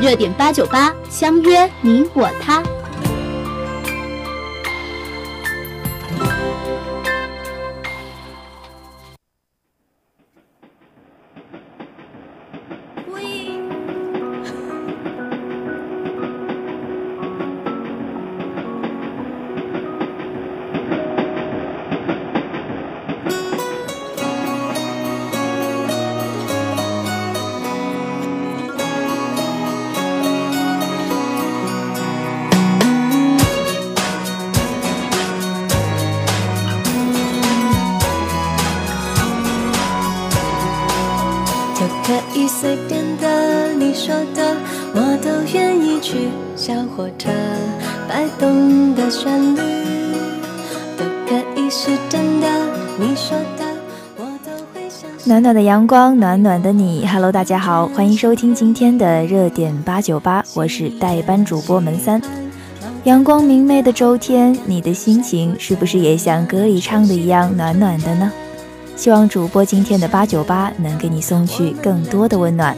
热点八九八，相约你我他。暖暖的阳光，暖暖的你。Hello，大家好，欢迎收听今天的热点八九八，我是代班主播门三。阳光明媚的周天，你的心情是不是也像歌里唱的一样暖暖的呢？希望主播今天的八九八能给你送去更多的温暖。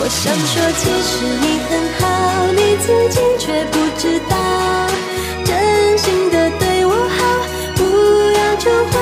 我想说，其实你很好，你自己却不知道。真心的对我好，不要求回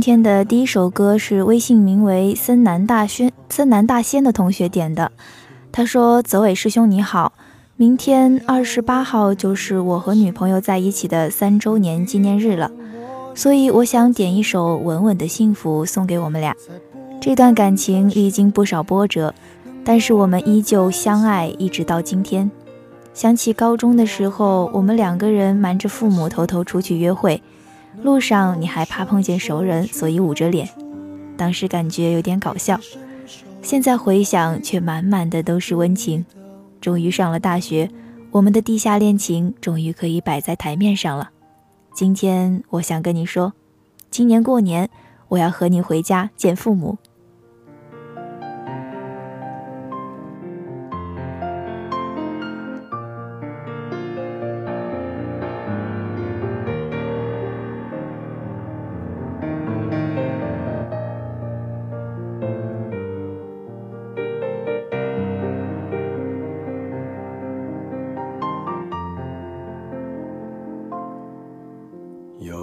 今天的第一首歌是微信名为森南大轩森南大仙的同学点的。他说：“泽伟师兄你好，明天二十八号就是我和女朋友在一起的三周年纪念日了。”所以我想点一首《稳稳的幸福》送给我们俩。这段感情历经不少波折，但是我们依旧相爱，一直到今天。想起高中的时候，我们两个人瞒着父母偷偷出去约会，路上你还怕碰见熟人，所以捂着脸，当时感觉有点搞笑。现在回想，却满满的都是温情。终于上了大学，我们的地下恋情终于可以摆在台面上了。今天我想跟你说，今年过年我要和你回家见父母。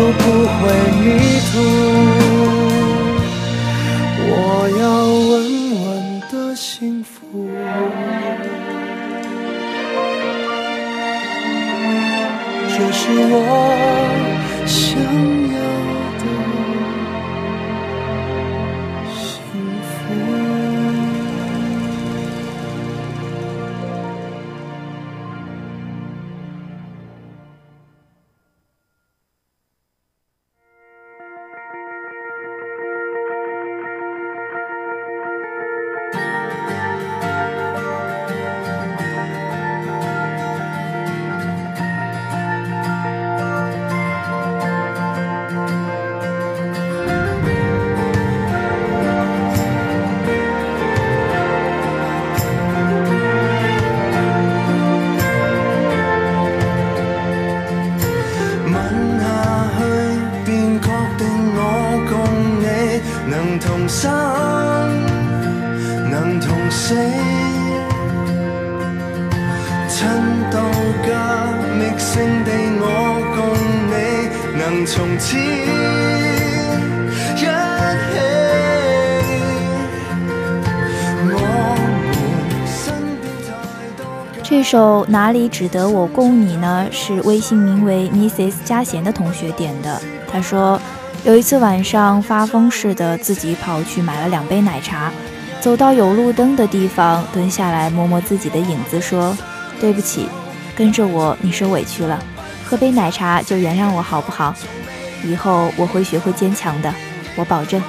都不会迷途。我要稳稳的幸福，这是我这首哪里只得我供你呢？是微信名为 Mrs 嘉贤的同学点的。他说，有一次晚上发疯似的自己跑去买了两杯奶茶，走到有路灯的地方，蹲下来摸摸自己的影子，说：“对不起，跟着我你受委屈了，喝杯奶茶就原谅我好不好？以后我会学会坚强的，我保证。”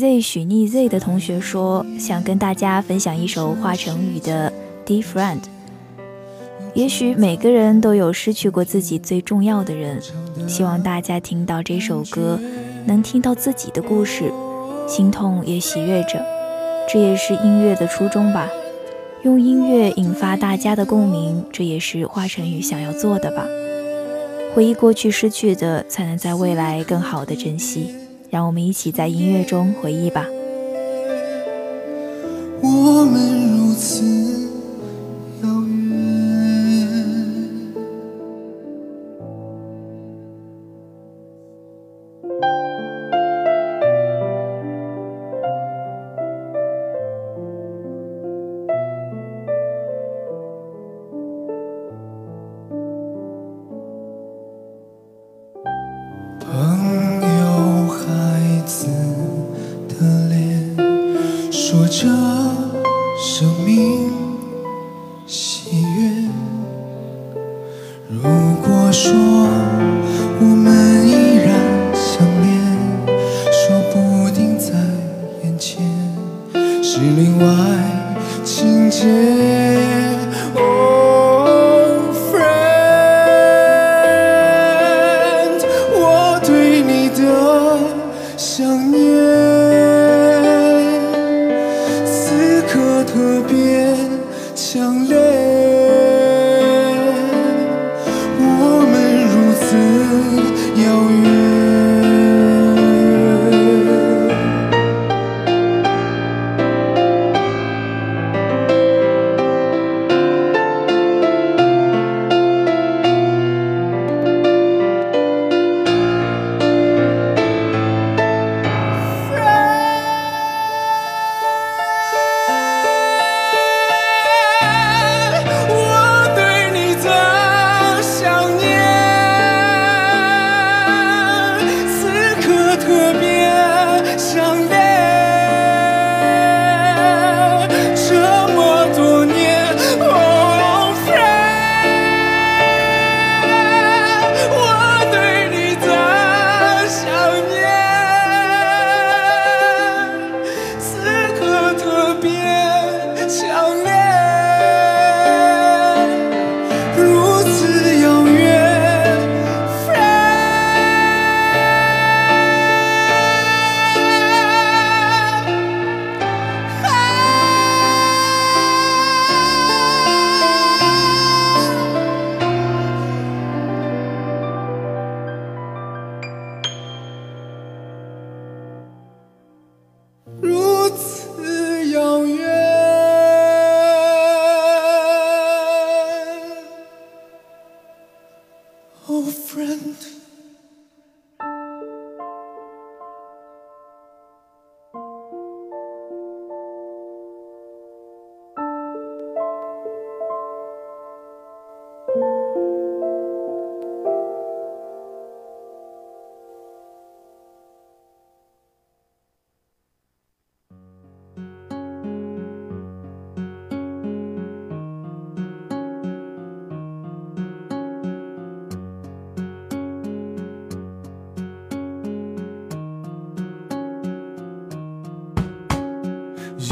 Z 许逆 z 的同学说，想跟大家分享一首华晨宇的《Dear Friend》。也许每个人都有失去过自己最重要的人，希望大家听到这首歌，能听到自己的故事，心痛也喜悦着。这也是音乐的初衷吧，用音乐引发大家的共鸣，这也是华晨宇想要做的吧。回忆过去失去的，才能在未来更好的珍惜。让我们一起在音乐中回忆吧。我们如此。这生命。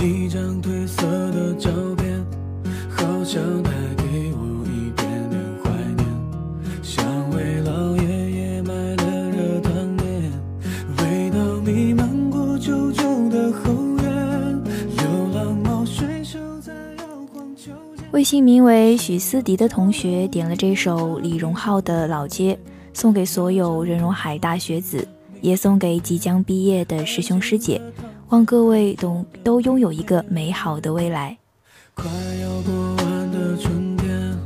一张褪色的照片，好像带给我一点点怀念。想为老爷爷买了热汤面，味道弥漫过旧旧的后院。流浪猫睡熟在摇晃秋千。微信名为许思迪的同学点了这首李荣浩的《老街》，送给所有人荣海大学子，也送给即将毕业的师兄师姐。望各位都都拥有一个美好的未来。快要过完的春天，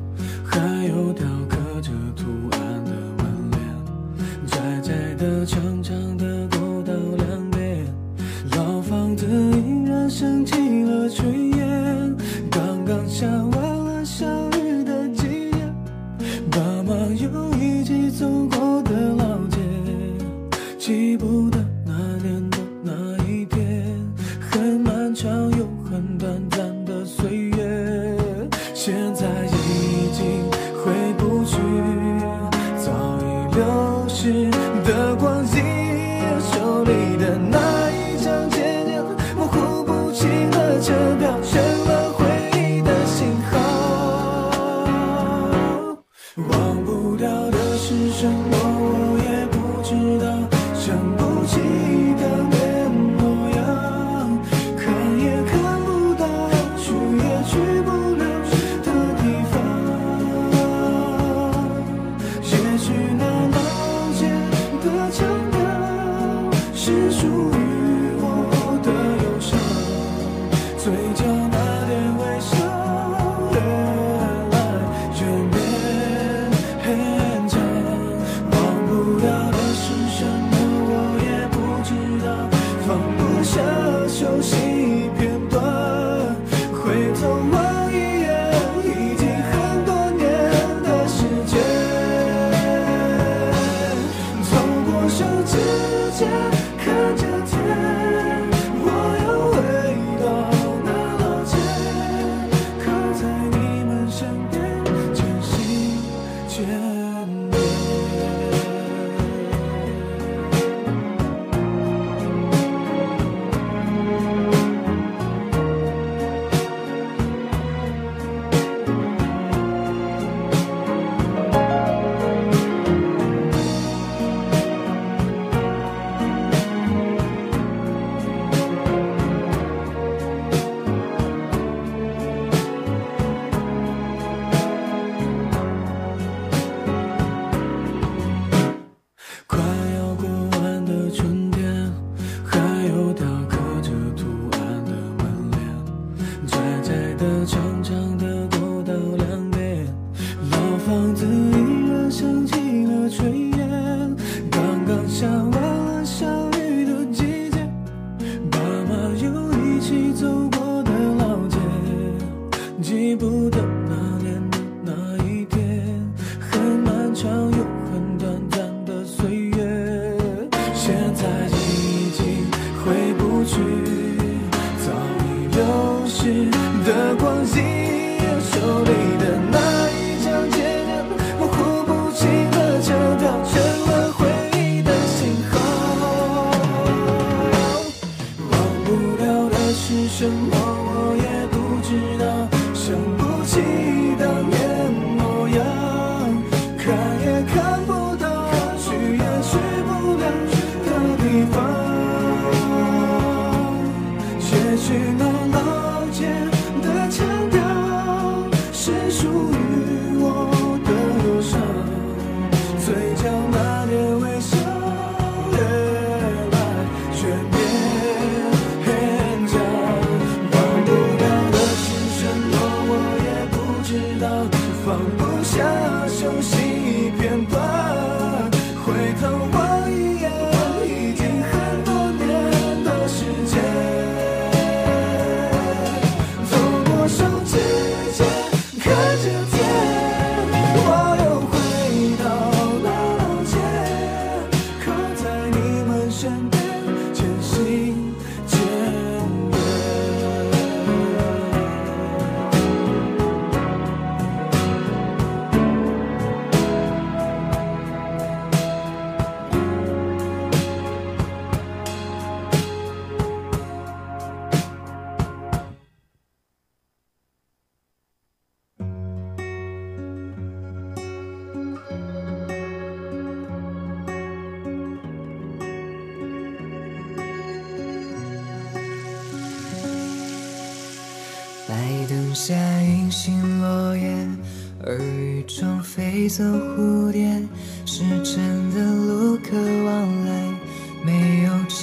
还有雕刻着图案的门帘，窄窄的长长的过道两边，老房子依然升起了炊烟。刚刚下完了小雨的季节，爸妈又。最近。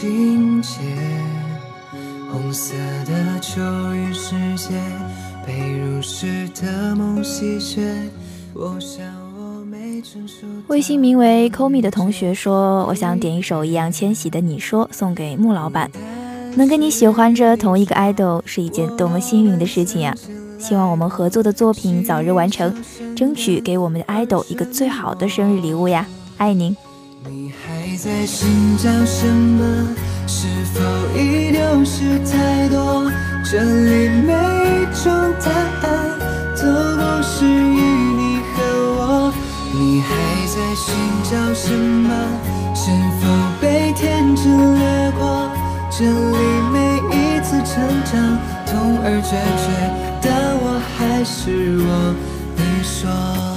没有境界。红色的秋雨世界，被如诗的梦洗雪。我想我没成熟。微信名为 Komi 的同学说：“我想点一首易烊千玺的《你说》，送给穆老板。能跟你喜欢着同一个 idol 是一件多么幸运的事情呀！希望我们合作的作品早日完成，争取给我们的 idol 一个最好的生日礼物呀！爱您。”在寻找什么？是否已丢失太多？这里每一种答案都不是与你和我。你还在寻找什么？是否被天真掠过？这里每一次成长，痛而决绝，但我还是我。你说。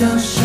寻找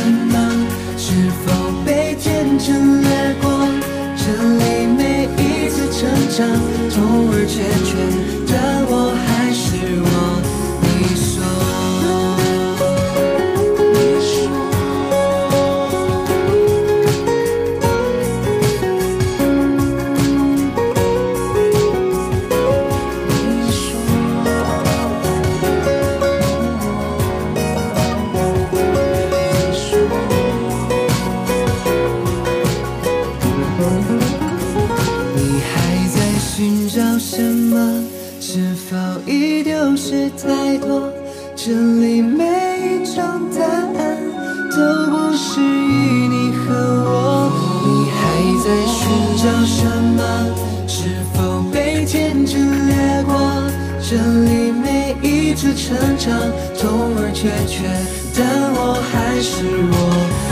叫什么？是否被天真掠过？这里每一次成长，痛而决绝，但我还是我。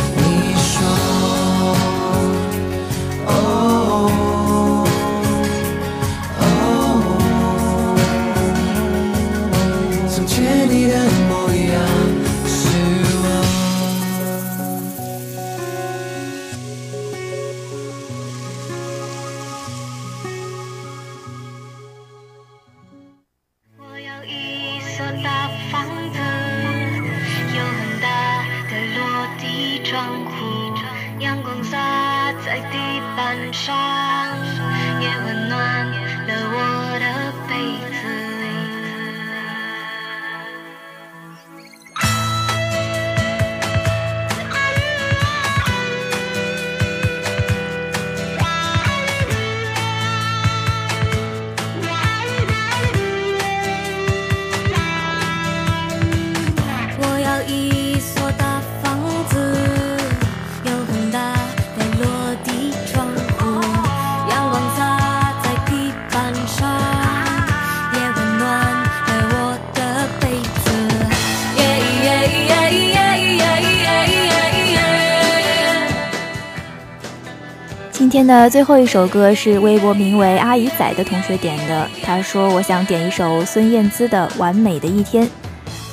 今天的最后一首歌是微博名为“阿姨仔”的同学点的。他说：“我想点一首孙燕姿的《完美的一天》。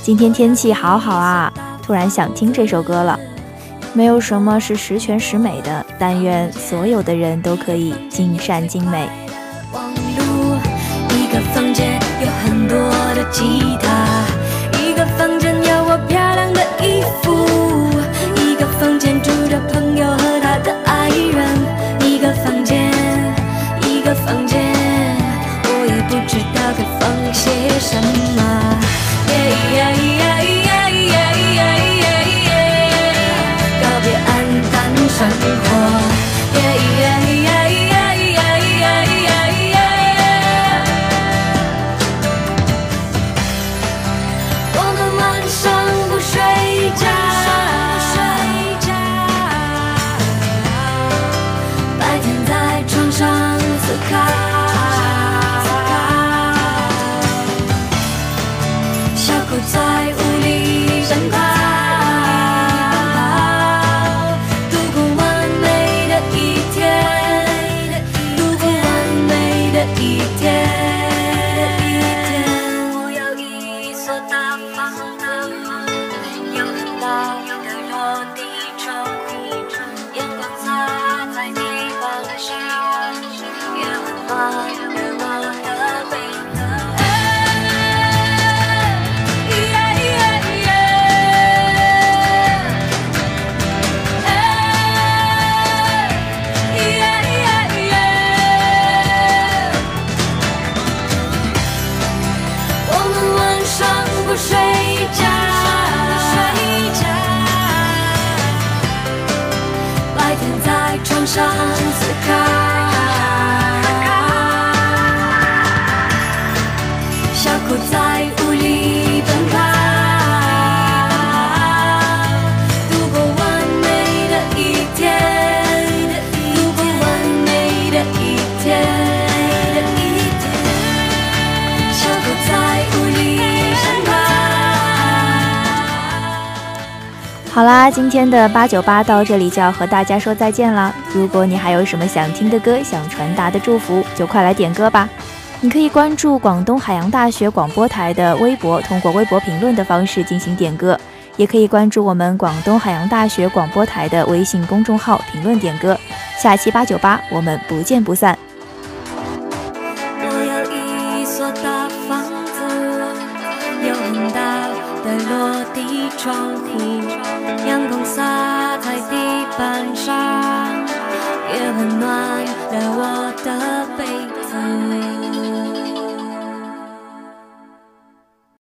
今天天气好好啊，突然想听这首歌了。没有什么是十全十美的，但愿所有的人都可以尽善尽美。”一个房间有很多的好啦，今天的八九八到这里就要和大家说再见了。如果你还有什么想听的歌、想传达的祝福，就快来点歌吧。你可以关注广东海洋大学广播台的微博，通过微博评论的方式进行点歌；也可以关注我们广东海洋大学广播台的微信公众号评论点歌。下期八九八，我们不见不散。Now I